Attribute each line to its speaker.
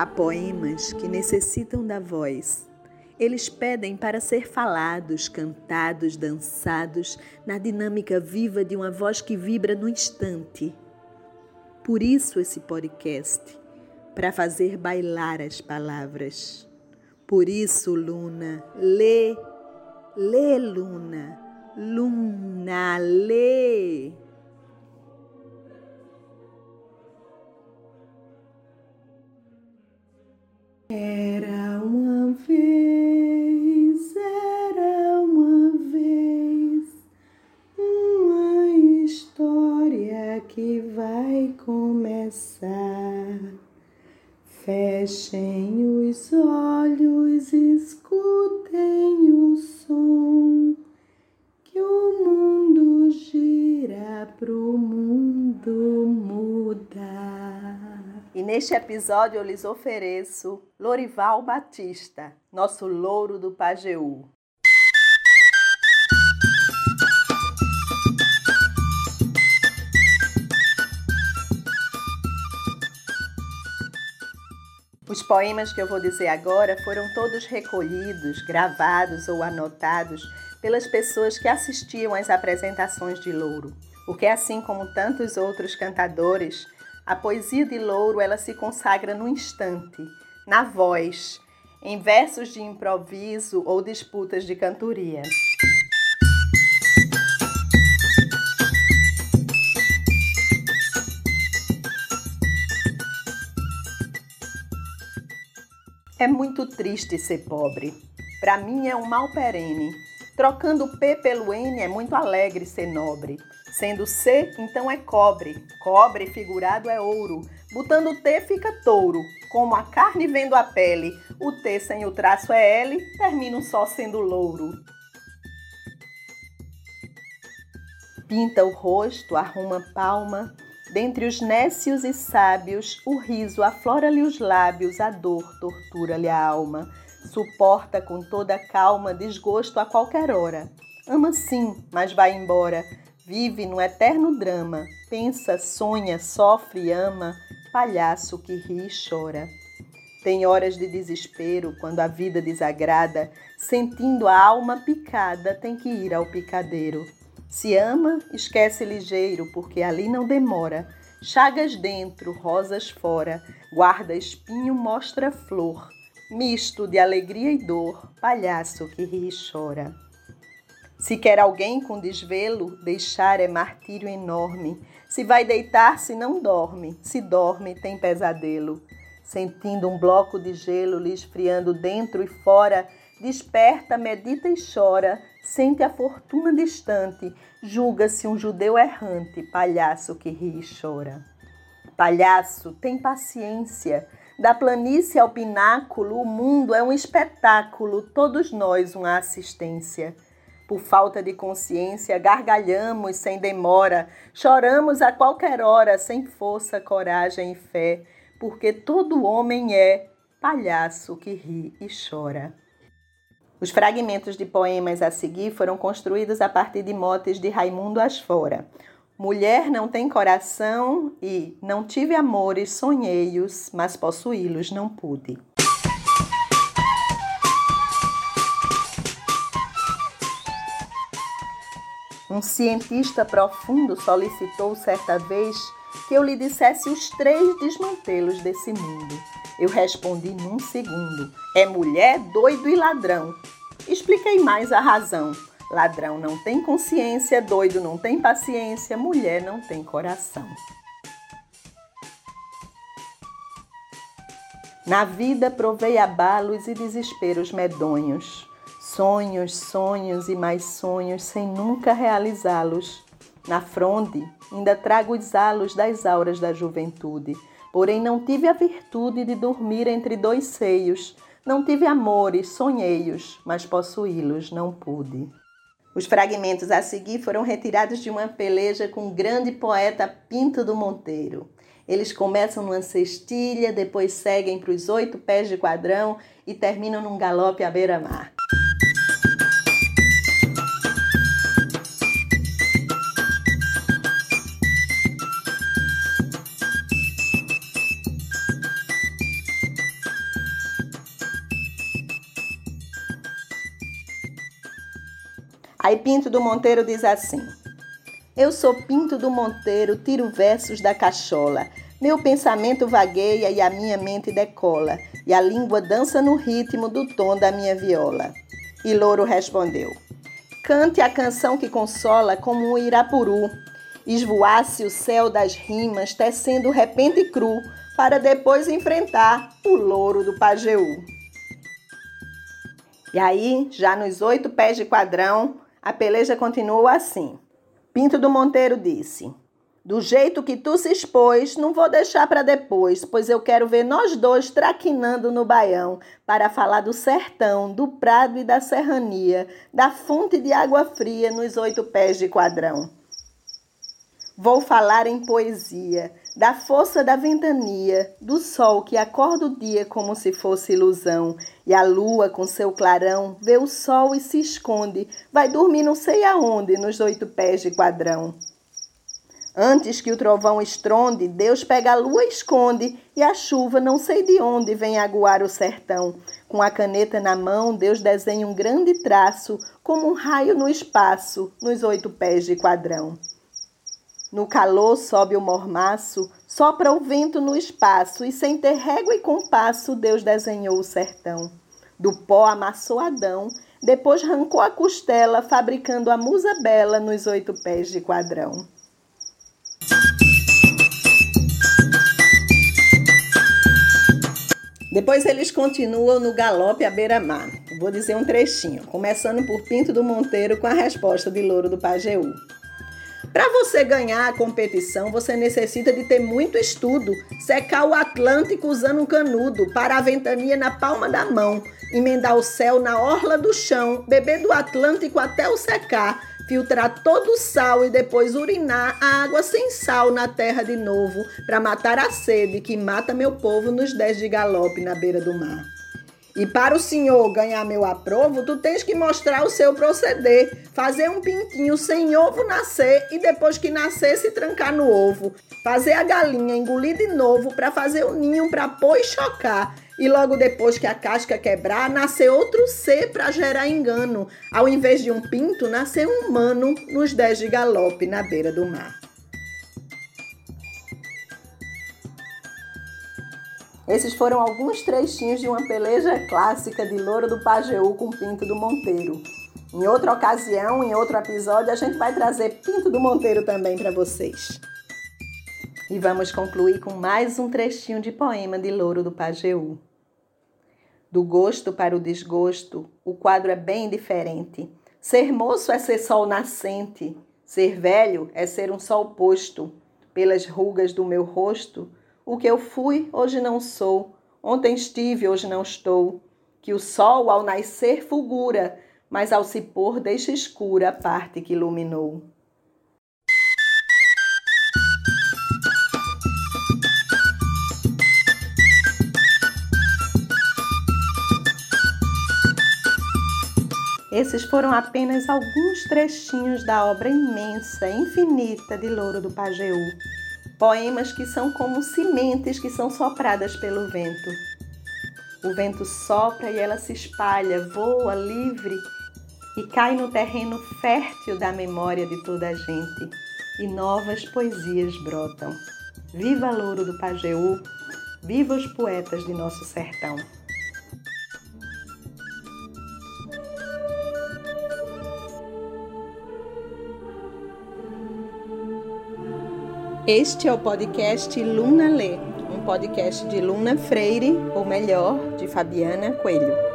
Speaker 1: Há poemas que necessitam da voz. Eles pedem para ser falados, cantados, dançados, na dinâmica viva de uma voz que vibra no instante. Por isso esse podcast, para fazer bailar as palavras. Por isso, Luna, lê, lê, Luna, Luna, lê.
Speaker 2: Era uma vez, era uma vez, uma história que vai começar. Fechem os olhos, escutem o som, que o mundo gira pro mundo
Speaker 1: neste episódio eu lhes ofereço Lorival Batista, nosso louro do Pajeú. Os poemas que eu vou dizer agora foram todos recolhidos, gravados ou anotados pelas pessoas que assistiam às apresentações de Louro. Porque assim como tantos outros cantadores, a poesia de Louro ela se consagra no instante, na voz, em versos de improviso ou disputas de cantoria. É muito triste ser pobre. Para mim é um mal perene. Trocando P pelo N é muito alegre ser nobre. Sendo C, então é cobre. Cobre figurado é ouro. Botando T fica touro. Como a carne vendo a pele, o T sem o traço é L, termina só sendo louro. Pinta o rosto, arruma palma, Dentre os nécios e sábios, o riso aflora-lhe os lábios, a dor tortura-lhe a alma. Suporta com toda calma desgosto a qualquer hora. Ama sim, mas vai embora. Vive no eterno drama. Pensa, sonha, sofre, ama. Palhaço que ri e chora. Tem horas de desespero quando a vida desagrada, sentindo a alma picada, tem que ir ao picadeiro. Se ama, esquece ligeiro, porque ali não demora. Chagas dentro, rosas fora, guarda espinho, mostra flor. Misto de alegria e dor, palhaço que ri e chora. Se quer alguém com desvelo, deixar é martírio enorme. Se vai deitar-se, não dorme. Se dorme, tem pesadelo. Sentindo um bloco de gelo lhe esfriando dentro e fora, desperta, medita e chora Sente a fortuna distante, julga-se um judeu errante, palhaço que ri e chora. Palhaço, tem paciência. Da planície ao pináculo, o mundo é um espetáculo, todos nós uma assistência. Por falta de consciência, gargalhamos sem demora, choramos a qualquer hora, sem força, coragem e fé, porque todo homem é palhaço que ri e chora. Os fragmentos de poemas a seguir foram construídos a partir de motes de Raimundo Asfora. Mulher não tem coração e não tive amores, sonhei-os, mas possuí-los não pude. Um cientista profundo solicitou certa vez que eu lhe dissesse os três desmantelos desse mundo. Eu respondi num segundo: é mulher, doido e ladrão. Expliquei mais a razão. Ladrão não tem consciência, doido não tem paciência, mulher não tem coração. Na vida provei abalos e desesperos medonhos, sonhos, sonhos e mais sonhos sem nunca realizá-los. Na fronde ainda trago os halos das auras da juventude, Porém, não tive a virtude de dormir entre dois seios. Não tive amores, sonhei-os, mas possuí-los não pude. Os fragmentos a seguir foram retirados de uma peleja com o grande poeta Pinto do Monteiro. Eles começam numa cestilha, depois seguem para os oito pés de quadrão e terminam num galope à beira-mar. Aí Pinto do Monteiro diz assim: Eu sou Pinto do Monteiro, tiro versos da cachola. Meu pensamento vagueia e a minha mente decola, e a língua dança no ritmo do tom da minha viola. E Louro respondeu: Cante a canção que consola como um irapuru. Esvoasse o céu das rimas, tecendo repente cru, para depois enfrentar o louro do Pajeú. E aí, já nos oito pés de quadrão, a peleja continuou assim. Pinto do Monteiro disse: Do jeito que tu se expôs, não vou deixar para depois, pois eu quero ver nós dois traquinando no baião para falar do sertão, do prado e da serrania, da fonte de água fria nos oito pés de quadrão. Vou falar em poesia, da força da ventania, do sol que acorda o dia como se fosse ilusão, e a lua com seu clarão vê o sol e se esconde, vai dormir não sei aonde nos oito pés de quadrão. Antes que o trovão estronde, Deus pega a lua e esconde, e a chuva não sei de onde vem aguar o sertão. Com a caneta na mão, Deus desenha um grande traço, como um raio no espaço, nos oito pés de quadrão. No calor sobe o mormaço, sopra o vento no espaço, e sem ter régua e compasso, Deus desenhou o sertão. Do pó amassou Adão, depois arrancou a costela, fabricando a musa bela nos oito pés de quadrão. Depois eles continuam no galope à beira-mar. Vou dizer um trechinho, começando por Pinto do Monteiro com a resposta de Louro do Pajeú. Para você ganhar a competição, você necessita de ter muito estudo, secar o Atlântico usando um canudo, parar a ventania na palma da mão, emendar o céu na orla do chão, beber do Atlântico até o secar, filtrar todo o sal e depois urinar a água sem sal na terra de novo, para matar a sede que mata meu povo nos dez de galope na beira do mar. E para o senhor ganhar meu aprovo, tu tens que mostrar o seu proceder. Fazer um pintinho sem ovo nascer e depois que nascer se trancar no ovo. Fazer a galinha engolir de novo para fazer o ninho para pôr e chocar. E logo depois que a casca quebrar, nascer outro ser para gerar engano. Ao invés de um pinto, nascer um humano nos dez de galope na beira do mar. Esses foram alguns trechinhos de uma peleja clássica de Louro do Pajeú com Pinto do Monteiro. Em outra ocasião, em outro episódio, a gente vai trazer Pinto do Monteiro também para vocês. E vamos concluir com mais um trechinho de poema de Louro do Pajeú. Do gosto para o desgosto, o quadro é bem diferente. Ser moço é ser sol nascente, ser velho é ser um sol posto. Pelas rugas do meu rosto, o que eu fui, hoje não sou. Ontem estive, hoje não estou. Que o sol ao nascer fulgura, mas ao se pôr deixa escura a parte que iluminou. Esses foram apenas alguns trechinhos da obra imensa, infinita de Louro do Pajeú. Poemas que são como sementes que são sopradas pelo vento. O vento sopra e ela se espalha, voa livre e cai no terreno fértil da memória de toda a gente. E novas poesias brotam. Viva Louro do Pajeú, viva os poetas de nosso sertão. Este é o podcast Luna Lê, um podcast de Luna Freire, ou melhor, de Fabiana Coelho.